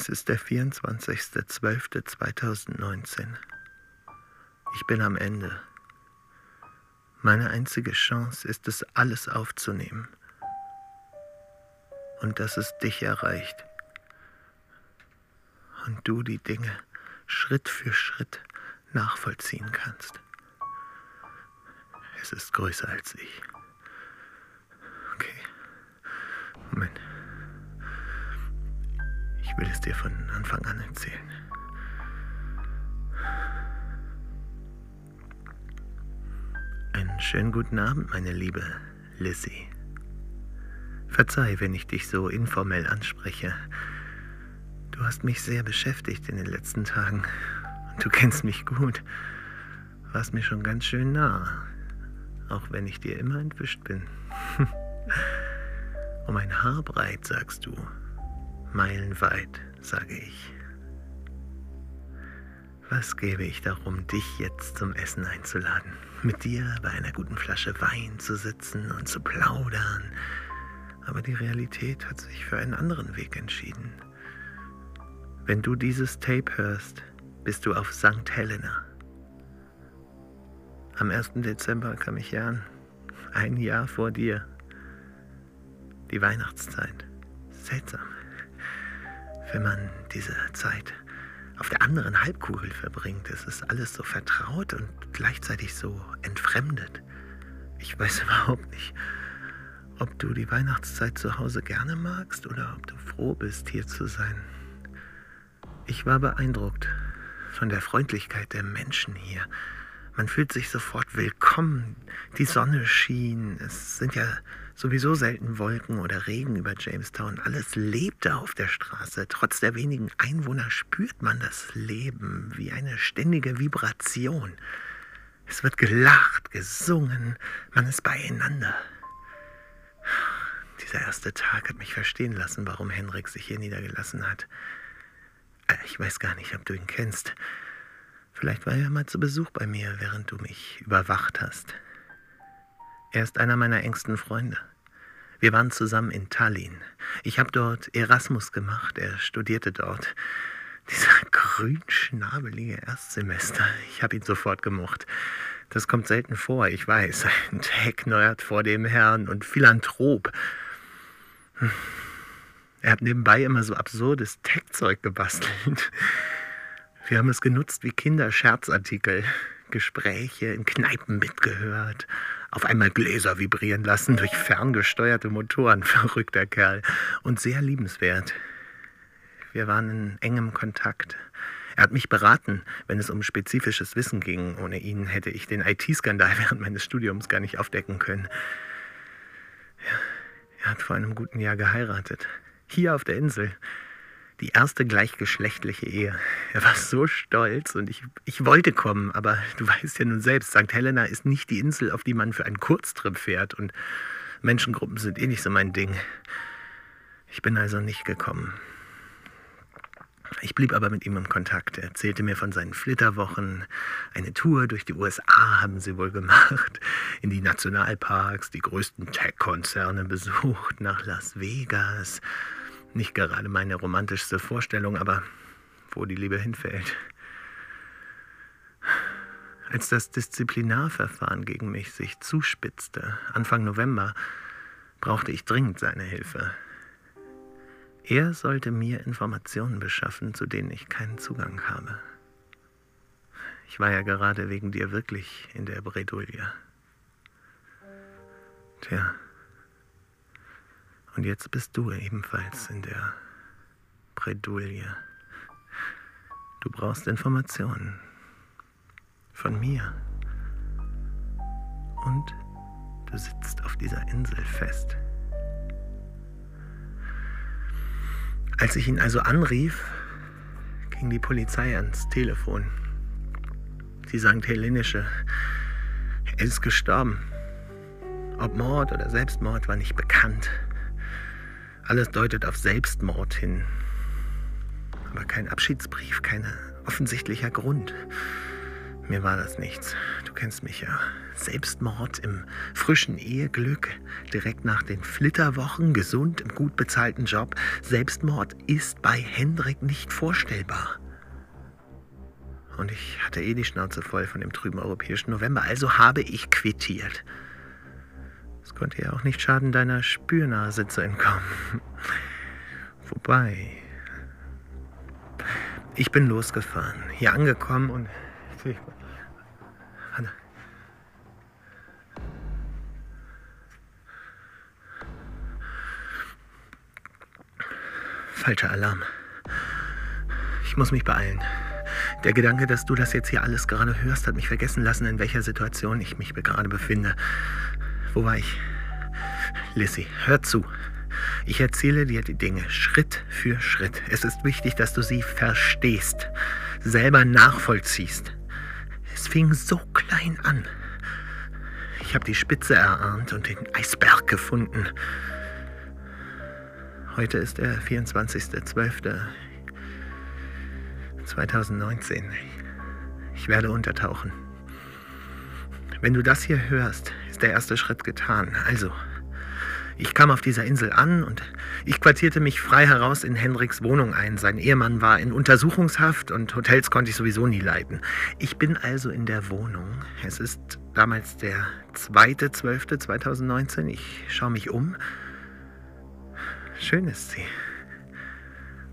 Es ist der 24.12.2019. Ich bin am Ende. Meine einzige Chance ist es, alles aufzunehmen. Und dass es dich erreicht. Und du die Dinge Schritt für Schritt nachvollziehen kannst. Es ist größer als ich. Okay. Moment. Will es dir von Anfang an erzählen. Einen schönen guten Abend, meine liebe Lizzie. Verzeih, wenn ich dich so informell anspreche. Du hast mich sehr beschäftigt in den letzten Tagen. Und du kennst mich gut. Warst mir schon ganz schön nah. Auch wenn ich dir immer entwischt bin. um ein Haar breit, sagst du. Meilenweit, sage ich. Was gäbe ich darum, dich jetzt zum Essen einzuladen? Mit dir bei einer guten Flasche Wein zu sitzen und zu plaudern. Aber die Realität hat sich für einen anderen Weg entschieden. Wenn du dieses Tape hörst, bist du auf St. Helena. Am 1. Dezember kam ich hier an. Ein Jahr vor dir. Die Weihnachtszeit. Seltsam. Wenn man diese Zeit auf der anderen Halbkugel verbringt, ist es alles so vertraut und gleichzeitig so entfremdet. Ich weiß überhaupt nicht, ob du die Weihnachtszeit zu Hause gerne magst oder ob du froh bist, hier zu sein. Ich war beeindruckt von der Freundlichkeit der Menschen hier. Man fühlt sich sofort willkommen. Die Sonne schien. Es sind ja sowieso selten Wolken oder Regen über Jamestown. Alles lebte auf der Straße. Trotz der wenigen Einwohner spürt man das Leben wie eine ständige Vibration. Es wird gelacht, gesungen, man ist beieinander. Dieser erste Tag hat mich verstehen lassen, warum Henrik sich hier niedergelassen hat. Äh, ich weiß gar nicht, ob du ihn kennst. Vielleicht war er mal zu Besuch bei mir, während du mich überwacht hast. Er ist einer meiner engsten Freunde. Wir waren zusammen in Tallinn. Ich habe dort Erasmus gemacht. Er studierte dort. Dieser grünschnabelige Erstsemester. Ich habe ihn sofort gemocht. Das kommt selten vor, ich weiß. Ein Tech-Nerd vor dem Herrn und Philanthrop. Hm. Er hat nebenbei immer so absurdes Tech-Zeug gebastelt. Wir haben es genutzt wie Kinderscherzartikel. Gespräche in Kneipen mitgehört. Auf einmal Gläser vibrieren lassen durch ferngesteuerte Motoren. Verrückter Kerl. Und sehr liebenswert. Wir waren in engem Kontakt. Er hat mich beraten, wenn es um spezifisches Wissen ging. Ohne ihn hätte ich den IT-Skandal während meines Studiums gar nicht aufdecken können. Er hat vor einem guten Jahr geheiratet. Hier auf der Insel die erste gleichgeschlechtliche Ehe. Er war so stolz und ich, ich wollte kommen, aber du weißt ja nun selbst, St. Helena ist nicht die Insel, auf die man für einen Kurztrip fährt und Menschengruppen sind eh nicht so mein Ding. Ich bin also nicht gekommen. Ich blieb aber mit ihm im Kontakt. Er erzählte mir von seinen Flitterwochen. Eine Tour durch die USA haben sie wohl gemacht. In die Nationalparks, die größten Tech-Konzerne besucht, nach Las Vegas. Nicht gerade meine romantischste Vorstellung, aber wo die Liebe hinfällt. Als das Disziplinarverfahren gegen mich sich zuspitzte, Anfang November, brauchte ich dringend seine Hilfe. Er sollte mir Informationen beschaffen, zu denen ich keinen Zugang habe. Ich war ja gerade wegen dir wirklich in der Bredouille. Tja. Und jetzt bist du ebenfalls in der Bredouille. Du brauchst Informationen. Von mir. Und du sitzt auf dieser Insel fest. Als ich ihn also anrief, ging die Polizei ans Telefon. Die St. Helenische. Er ist gestorben. Ob Mord oder Selbstmord war nicht bekannt. Alles deutet auf Selbstmord hin. Aber kein Abschiedsbrief, kein offensichtlicher Grund. Mir war das nichts. Du kennst mich ja. Selbstmord im frischen Eheglück, direkt nach den Flitterwochen, gesund im gut bezahlten Job. Selbstmord ist bei Hendrik nicht vorstellbar. Und ich hatte eh die Schnauze voll von dem trüben europäischen November, also habe ich quittiert. Es konnte ja auch nicht schaden, deiner Spürnase zu entkommen. Wobei. Ich bin losgefahren, hier angekommen und. Warte. Falscher Alarm. Ich muss mich beeilen. Der Gedanke, dass du das jetzt hier alles gerade hörst, hat mich vergessen lassen, in welcher Situation ich mich gerade befinde. Wo war ich? Lissy, hör zu. Ich erzähle dir die Dinge Schritt für Schritt. Es ist wichtig, dass du sie verstehst, selber nachvollziehst. Es fing so klein an. Ich habe die Spitze erahnt und den Eisberg gefunden. Heute ist der 24.12.2019. Ich werde untertauchen. Wenn du das hier hörst, ist der erste Schritt getan. Also, ich kam auf dieser Insel an und ich quartierte mich frei heraus in Hendriks Wohnung ein. Sein Ehemann war in Untersuchungshaft und Hotels konnte ich sowieso nie leiten. Ich bin also in der Wohnung. Es ist damals der 2.12.2019. Ich schaue mich um. Schön ist sie.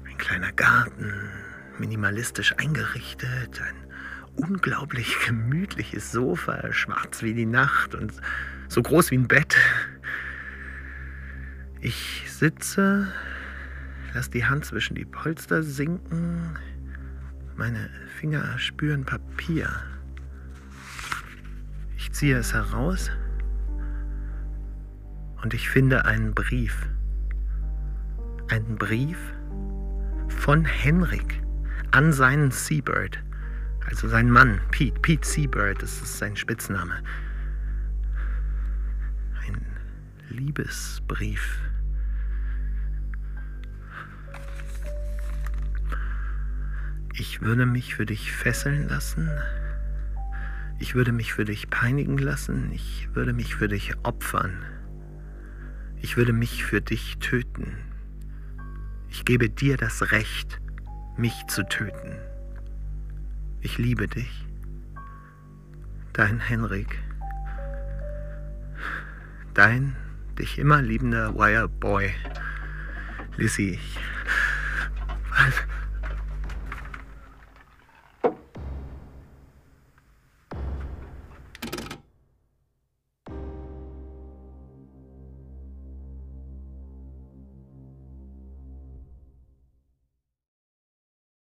Ein kleiner Garten, minimalistisch eingerichtet, ein unglaublich gemütliches Sofa, schwarz wie die Nacht und so groß wie ein Bett. Ich sitze, lass die Hand zwischen die Polster sinken, meine Finger spüren Papier. Ich ziehe es heraus und ich finde einen Brief. Einen Brief von Henrik an seinen Seabird, also seinen Mann, Pete, Pete Seabird, das ist sein Spitzname. Ein Liebesbrief. Ich würde mich für dich fesseln lassen. Ich würde mich für dich peinigen lassen. Ich würde mich für dich opfern. Ich würde mich für dich töten. Ich gebe dir das Recht, mich zu töten. Ich liebe dich. Dein Henrik. Dein dich immer liebender Wire Boy. Lissy. Was?